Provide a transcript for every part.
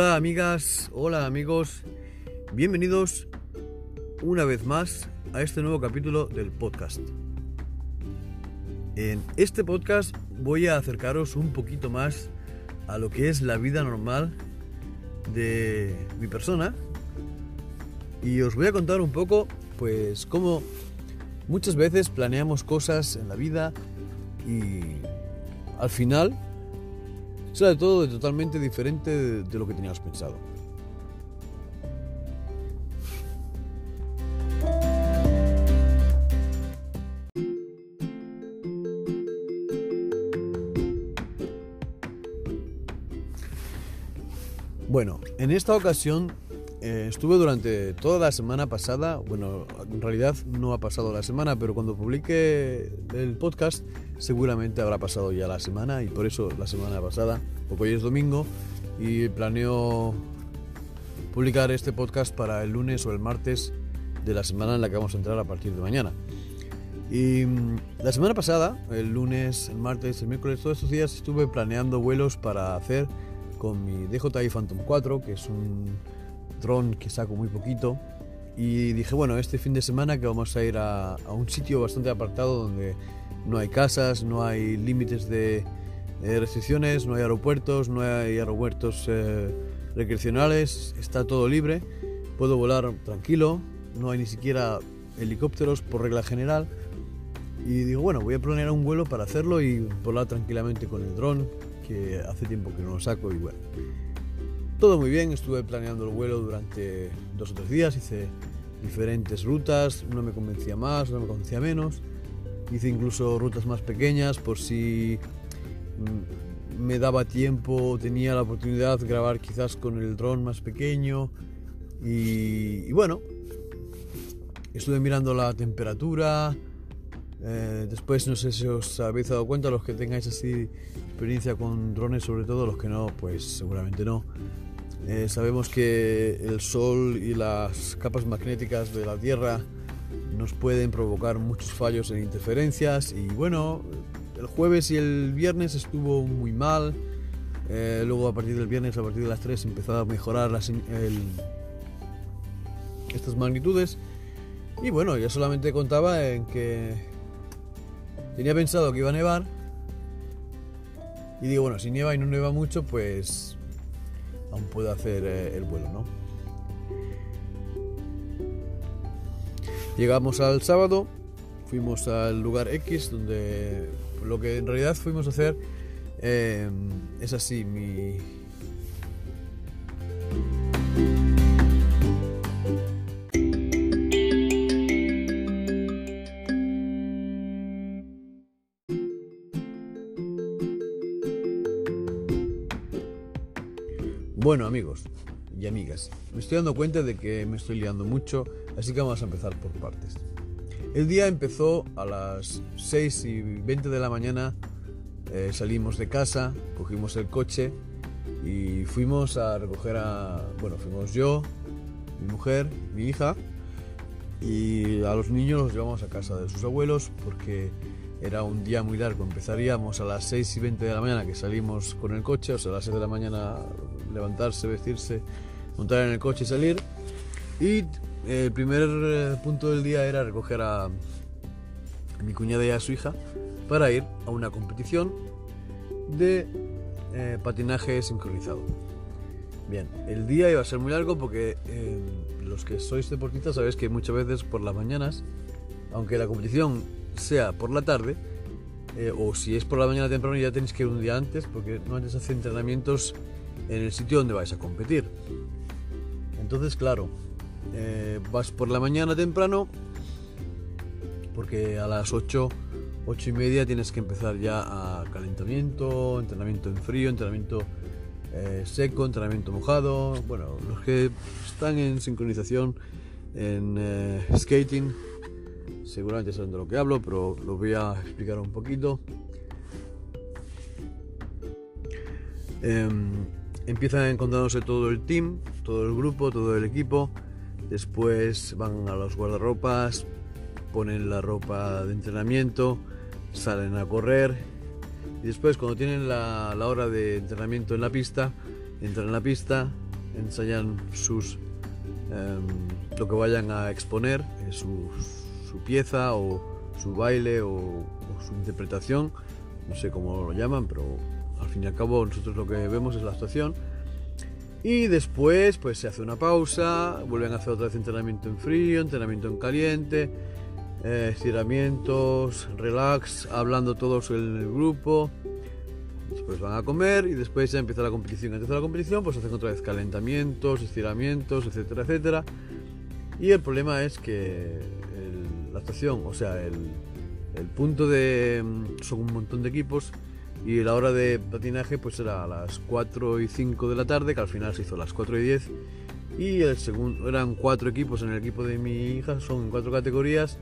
Hola amigas, hola amigos, bienvenidos una vez más a este nuevo capítulo del podcast. En este podcast voy a acercaros un poquito más a lo que es la vida normal de mi persona y os voy a contar un poco pues cómo muchas veces planeamos cosas en la vida y al final De todo totalmente diferente de, lo que teníamos pensado. Bueno, en esta ocasión eh, estuve durante toda la semana pasada, bueno, en realidad no ha pasado la semana, pero cuando publique el podcast seguramente habrá pasado ya la semana y por eso la semana pasada, porque hoy es domingo y planeo publicar este podcast para el lunes o el martes de la semana en la que vamos a entrar a partir de mañana. Y mm, la semana pasada, el lunes, el martes, el miércoles, todos estos días estuve planeando vuelos para hacer con mi DJI Phantom 4, que es un dron que saco muy poquito. Y dije, bueno, este fin de semana que vamos a ir a, un sitio bastante apartado donde no hay casas, no hay límites de restricciones, no hay aeropuertos, no hay aeropuertos eh, recreacionales, está todo libre, puedo volar tranquilo, no hay ni siquiera helicópteros por regla general. Y digo, bueno, voy a planear un vuelo para hacerlo y volar tranquilamente con el dron, que hace tiempo que no lo saco y bueno. Todo muy bien, estuve planeando el vuelo durante dos o tres días, hice diferentes rutas, una me convencía más, una me convencía menos. Hice incluso rutas más pequeñas por si mm, me daba tiempo, tenía la oportunidad de grabar quizás con el dron más pequeño. Y, bueno, estuve mirando la temperatura. Eh, después no sé si os habéis dado cuenta, los que tengáis así experiencia con drones, sobre todo los que no, pues seguramente no. Eh, sabemos que el Sol y las capas magnéticas de la Tierra nos pueden provocar muchos fallos e interferencias y bueno, el jueves y el viernes estuvo muy mal, eh, luego a partir del viernes, a partir de las 3 empezó a mejorar estas magnitudes. Y bueno, yo solamente contaba en que tenía pensado que iba a nevar. Y digo, bueno, si nieva y no nieva mucho, pues aún puedo hacer eh, el vuelo, ¿no? Llegamos al sábado, fuimos al lugar X, donde lo que en realidad fuimos a hacer eh, es así, mi, Bueno amigos y amigas, me estoy dando cuenta de que me estoy liando mucho, así que vamos a empezar por partes. El día empezó a las 6 y 20 de la mañana, eh, salimos de casa, cogimos el coche y fuimos a recoger a, bueno, fuimos yo, mi mujer, mi hija y a los niños los llevamos a casa de sus abuelos porque era un día muy largo. Empezaríamos a las 6 y 20 de la mañana que salimos con el coche, o sea, a las 6 de la mañana levantarse, vestirse, montar en el coche y salir. Y eh, el primer eh, punto del día era recoger a, mi cuñada y a su hija para ir a una competición de eh, patinaje sincronizado. Bien, el día iba a ser muy largo porque los que sois deportistas sabéis que muchas veces por las mañanas, aunque la competición sea por la tarde, o si es por la mañana temprano ya tenéis que ir un día antes porque no antes hacer entrenamientos en el sitio donde vais a competir. Entonces, claro, eh, vas por la mañana temprano, porque a las 8, 8 y media tienes que empezar ya a calentamiento, entrenamiento en frío, entrenamiento eh, seco, entrenamiento mojado. Bueno, los que están en sincronización, en eh, skating, seguramente saben de lo que hablo, pero lo voy a explicar un poquito. Em, empiezan encontrándose todo el team, todo el grupo, todo el equipo. Después van a los guardarropas, ponen la ropa de entrenamiento, salen a correr. Y después cuando tienen la, hora de entrenamiento en la pista, entran en la pista, ensayan sus em, lo que vayan a exponer, eh, su, su, pieza o su baile o, o, su interpretación, no sé cómo lo llaman, pero al fin y al cabo nosotros lo que vemos es la actuación. Y después pues se hace una pausa, vuelven a hacer otra vez entrenamiento en frío, entrenamiento en caliente, eh, estiramientos, relax, hablando todos en el grupo. Después van a comer y después ya empieza la competición. Antes de la competición pues hacen otra vez calentamientos, estiramientos, etcétera, etcétera. Y el problema es que la estación, o sea, el, el punto de... Mm, son un montón de equipos y la hora de patinaje pues era a las 4 y 5 de la tarde, que al final se hizo a las 4 y 10. Y el segundo, eran cuatro equipos en el equipo de mi hija, son cuatro categorías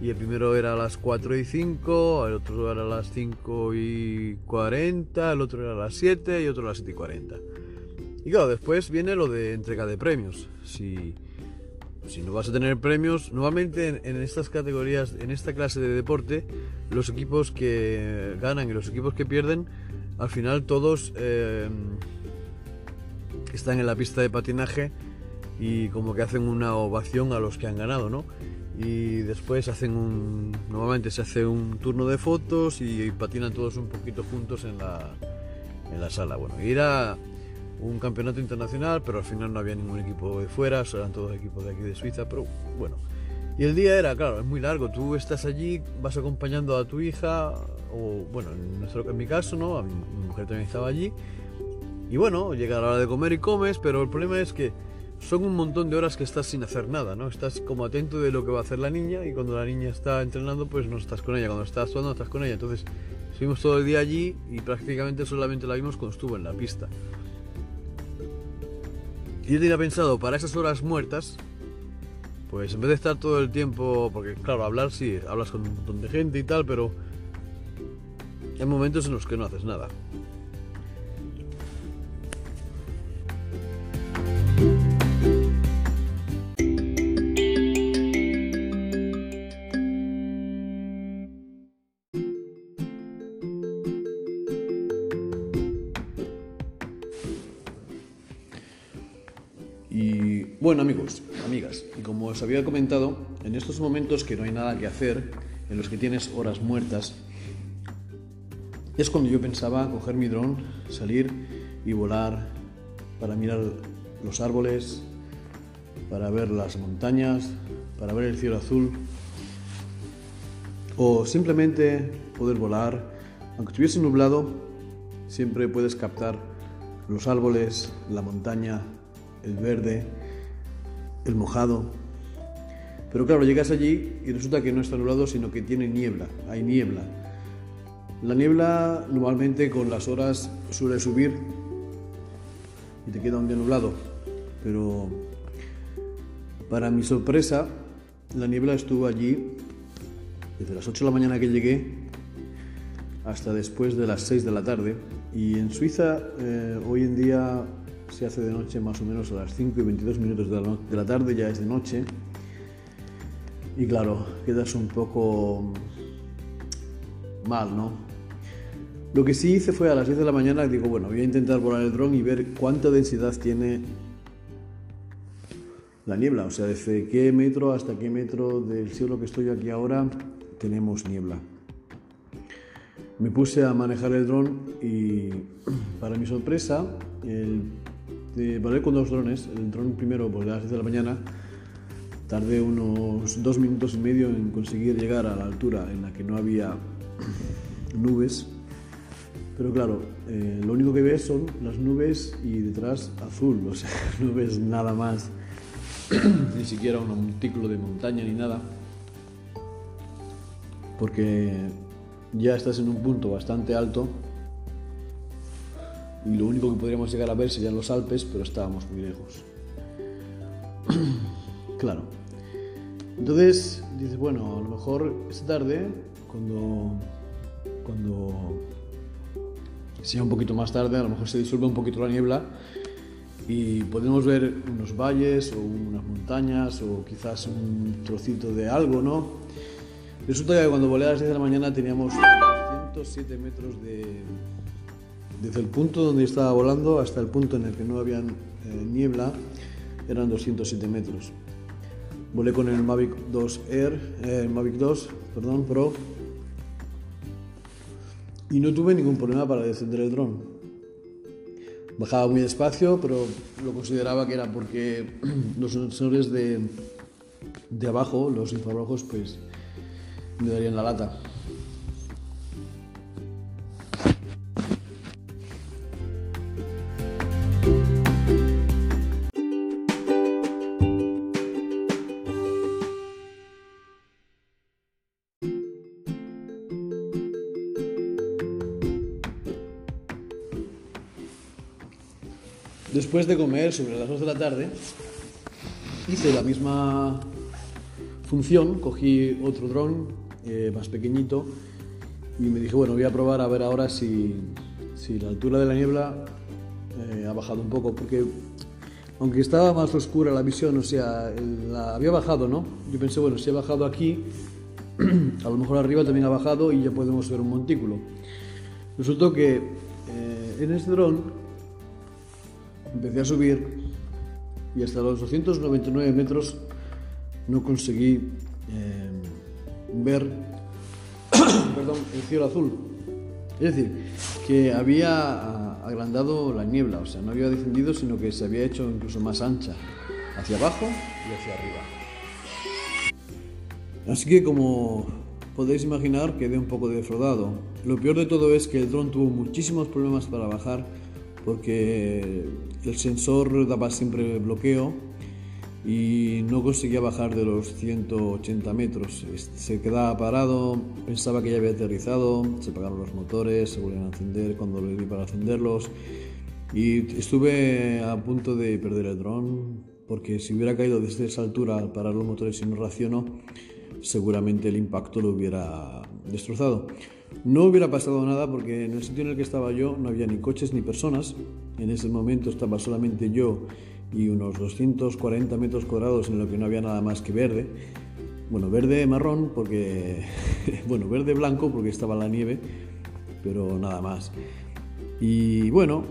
y el primero era a las 4 y 5, el otro era a las 5 y 40, el otro era a las 7 y otro a las 7 y 40. Y claro, después viene lo de entrega de premios. Si, si no vas a tener premios, normalmente en, estas categorías, en esta clase de deporte, los equipos que ganan y los equipos que pierden, al final todos eh, están en la pista de patinaje y como que hacen una ovación a los que han ganado, ¿no? y después hacen un normalmente se hace un turno de fotos y, patinan todos un poquito juntos en la, en la sala bueno y era un campeonato internacional pero al final no había ningún equipo de fuera eran todos equipos de aquí de Suiza pero bueno y el día era claro es muy largo tú estás allí vas acompañando a tu hija o bueno en, nuestro, en mi caso no a mi, mi mujer también estaba allí y bueno llega la hora de comer y comes pero el problema es que son un montón de horas que estás sin hacer nada, ¿no? Estás como atento de lo que va a hacer la niña y cuando la niña está entrenando, pues no estás con ella. Cuando estás actuando, no estás con ella. Entonces, estuvimos todo el día allí y prácticamente solamente la vimos cuando estuvo en la pista. Yo tenía pensado para esas horas muertas, pues en vez de estar todo el tiempo, porque claro, hablar sí, hablas con un montón de gente y tal, pero hay momentos en los que no haces nada. Y bueno amigos, amigas, y como os había comentado, en estos momentos que no hay nada que hacer, en los que tienes horas muertas, es cuando yo pensaba coger mi dron, salir y volar para mirar los árboles, para ver las montañas, para ver el cielo azul, o simplemente poder volar, aunque estuviese nublado, siempre puedes captar los árboles, la montaña, el verde, el mojado. Pero claro, llegas allí y resulta que no está nublado, sino que tiene niebla, hay niebla. La niebla normalmente con las horas suele subir y te queda un día nublado, pero para mi sorpresa, la niebla estuvo allí desde las 8 de la mañana que llegué hasta después de las 6 de la tarde. Y en Suiza eh, hoy en día se hace de noche más o menos a las 5 y 22 minutos de la, tarde, ya es de noche. Y claro, quedas un poco mal, ¿no? Lo que sí hice fue a las 10 de la mañana, digo, bueno, voy a intentar volar el dron y ver cuánta densidad tiene la niebla, o sea, desde qué metro hasta qué metro del cielo que estoy aquí ahora tenemos niebla. Me puse a manejar el dron y para mi sorpresa, el de volar con dos drones. El dron primero, pues a las 10 de la mañana, tardé unos dos minutos y medio en conseguir llegar a la altura en la que no había nubes. Pero claro, eh, lo único que ves son las nubes y detrás azul, o sea, no nada más, ni siquiera un montículo de montaña ni nada, porque ya estás en un punto bastante alto y lo único que podríamos llegar a ver serían los Alpes, pero estábamos muy lejos. claro. Entonces dices, bueno, a lo mejor esta tarde, cuando, cuando sea un poquito más tarde, a lo mejor se disuelve un poquito la niebla y podemos ver unos valles o unas montañas o quizás un trocito de algo, ¿no? Resulta que cuando volé a las 10 de la mañana teníamos 107 metros de, desde el punto donde estaba volando hasta el punto en el que no habían eh, eh, niebla eran 207 metros. Volé con el Mavic 2 Air, eh, Mavic 2, perdón, Pro, y no tuve ningún problema para descender el dron. Bajaba muy despacio, pero lo consideraba que era porque los sensores de, de abajo, los infrarrojos, pues me darían la lata. Después de comer, sobre las 2 de la tarde, hice la misma función, cogí otro dron eh, más pequeñito y me dije, bueno, voy a probar a ver ahora si, si la altura de la niebla eh, ha bajado un poco, porque aunque estaba más oscura la visión, o sea, la, había bajado, ¿no? Yo pensé, bueno, si ha bajado aquí, a lo mejor arriba también ha bajado y ya podemos ver un montículo. Resultó que eh, en este dron empecé a subir y hasta los 299 metros no conseguí eh, ver el cielo azul. Es decir, que había agrandado la niebla, o sea, no había descendido, sino que se había hecho incluso más ancha, hacia abajo y hacia arriba. Así que como podéis imaginar, quedé un poco defraudado. Lo peor de todo es que el dron tuvo muchísimos problemas para bajar porque el sensor daba siempre bloqueo y no conseguía bajar de los 180 metros. Se quedaba parado, pensaba que ya había aterrizado, se apagaron los motores, se volvieron a encender cuando lo di para encenderlos y estuve a punto de perder el dron porque si hubiera caído desde esa altura al parar los motores y no raciono, seguramente el impacto lo hubiera destrozado. No hubiera pasado nada porque en el sitio en el que estaba yo no había ni coches ni personas. En ese momento estaba solamente yo y unos 240 metros cuadrados en lo que no había nada más que verde. Bueno, verde marrón porque... bueno, verde blanco porque estaba la nieve, pero nada más. Y bueno,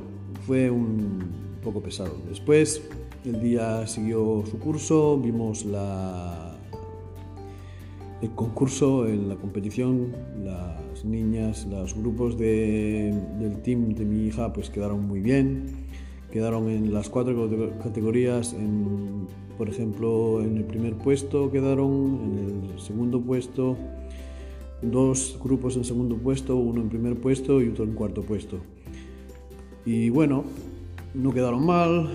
fue un poco pesado. Después el día siguió su curso, vimos la el concurso, en la competición, las niñas, los grupos del team de mi hija pues quedaron muy bien. Quedaron en las cuatro categorías, por ejemplo, en el primer puesto quedaron, en el segundo puesto, dos grupos en segundo puesto, uno en primer puesto y otro en cuarto puesto. Y bueno, no quedaron mal.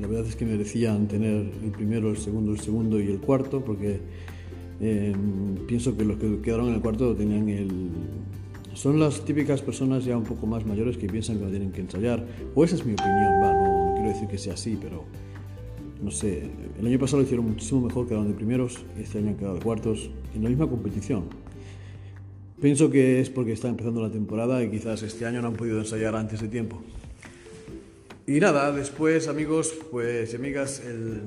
La verdad es que merecían tener el primero, el segundo, el segundo y el cuarto, porque Em, pienso que los que quedaron en el cuarto tenían el... Son las típicas personas ya un poco más mayores que piensan que no tienen que ensayar. O esa es mi opinión, va, no, quiero decir que sea así, pero no sé. El año pasado lo hicieron muchísimo mejor, quedaron de primeros, este año han quedado de cuartos en la misma competición. Pienso que es porque está empezando la temporada y quizás este año no han podido ensayar antes de tiempo. Y nada, después amigos pues y amigas, el...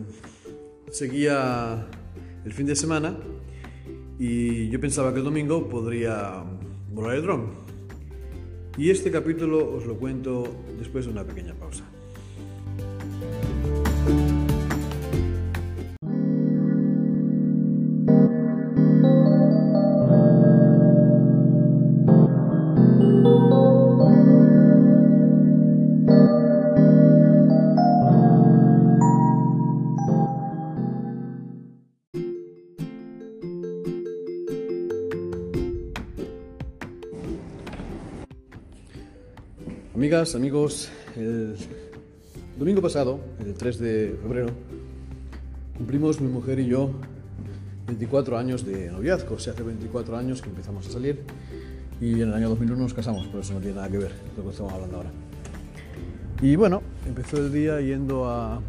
seguía el fin de semana y yo pensaba que el domingo podría volar el dron. Y este capítulo os lo cuento después de una pequeña pausa. Amigas, amigos, el domingo pasado, el 3 de febrero, cumplimos mi mujer y yo 24 años de noviazgo. O sea, hace 24 años que empezamos a salir y en el año 2001 nos casamos, por eso no tiene nada que ver lo que estamos hablando ahora. Y bueno, empezó el día yendo a.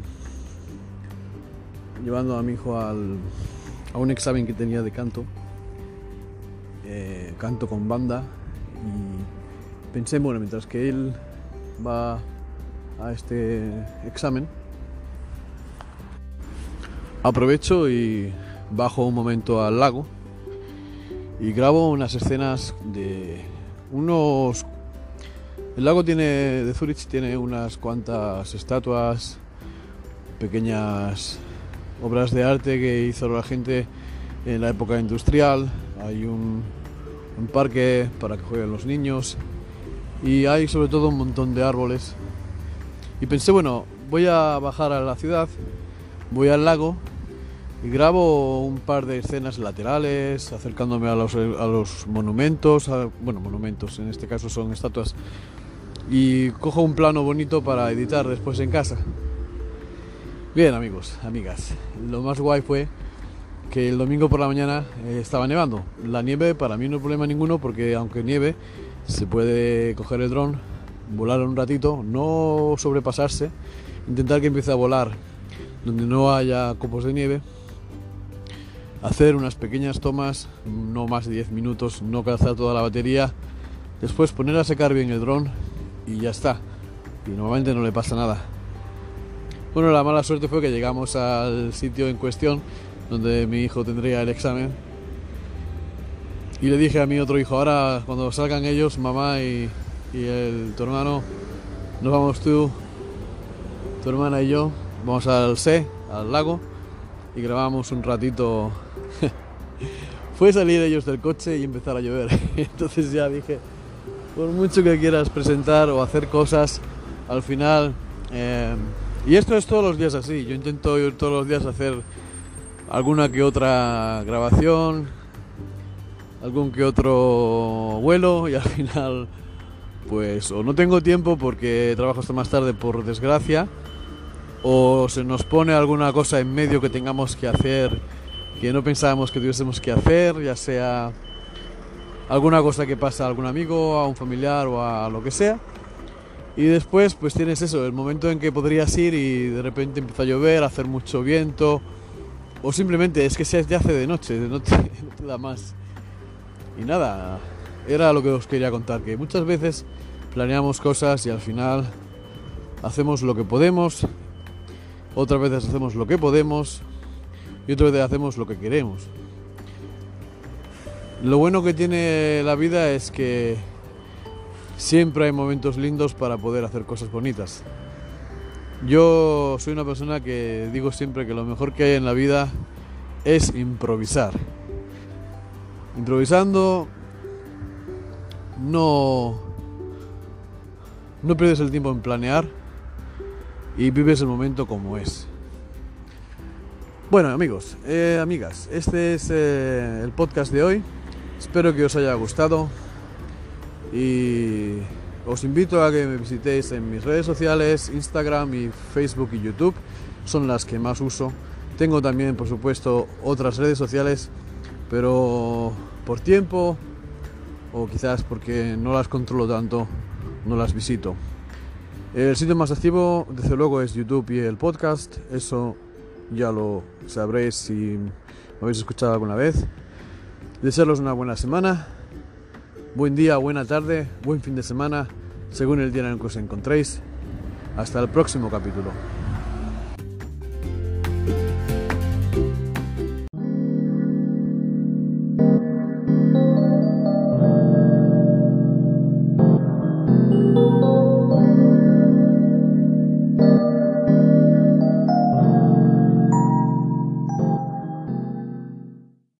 llevando a mi hijo al, a un examen que tenía de canto, eh, canto con banda pensé, bueno, mientras que él va a este examen, aprovecho y bajo un momento al lago y grabo unas escenas de unos El lago tiene, de Zurich tiene unas cuantas estatuas, pequeñas obras de arte que hizo la gente en la época industrial. Hay un, un parque para que jueguen los niños y hay sobre todo un montón de árboles. Y pensé, bueno, voy a bajar a la ciudad, voy al lago y grabo un par de escenas laterales, acercándome a los, a los monumentos, bueno, monumentos, en este caso son estatuas, y cojo un plano bonito para editar después en casa. Bien amigos, amigas, lo más guay fue que el domingo por la mañana eh, estaba nevando. La nieve para mí no es problema ninguno porque aunque nieve se puede coger el dron, volar un ratito, no sobrepasarse, intentar que empiece a volar donde no haya copos de nieve hacer unas pequeñas tomas, no más de 10 minutos, no cazar toda la batería, después poner a secar bien el dron y ya está. Y normalmente no le pasa nada. Bueno, la mala suerte fue que llegamos al sitio en cuestión donde mi hijo tendría el examen. Y le dije a mi otro hijo, ahora cuando salgan ellos, mamá y, y el, tu hermano, nos vamos tú, tu hermana y yo, vamos al C, al lago, y grabamos un ratito fue salir ellos del coche y empezar a llover. Entonces ya dije, por mucho que quieras presentar o hacer cosas, al final... Eh, y esto es todos los días así. Yo intento ir todos los días a hacer alguna que otra grabación, algún que otro vuelo y al final pues o no tengo tiempo porque trabajo hasta más tarde por desgracia o se nos pone alguna cosa en medio que tengamos que hacer que no pensábamos que tuviésemos que hacer, ya sea alguna cosa que pasa a algún amigo, a un familiar o a lo que sea. Y después pues tienes eso, el momento en que podrías ir y de repente empieza a llover, a hacer mucho viento, o simplemente es que se hace de noche, no te, no te da más. Y nada, era lo que os quería contar, que muchas veces planeamos cosas y al final hacemos lo que podemos, otras veces hacemos lo que podemos, y otra vez hacemos lo que queremos. Lo bueno que tiene la vida es que siempre hay momentos lindos para poder hacer cosas bonitas. Yo soy una persona que digo siempre que lo mejor que hay en la vida es improvisar. Improvisando no no pierdes el tiempo en planear y vives el momento como es. Bueno amigos, eh, amigas, este es eh, el podcast de hoy. Espero que os haya gustado y os invito a que me visitéis en mis redes sociales, Instagram y Facebook y YouTube. Son las que más uso. Tengo también, por supuesto, otras redes sociales, pero por tiempo o quizás porque no las controlo tanto, no las visito. El sitio más activo, desde luego, es YouTube y el podcast. Eso ya lo sabréis si me habéis escuchado alguna vez. Desearos una buena semana, buen día, buena tarde, buen fin de semana, según el día en el que os encontréis. Hasta el próximo capítulo.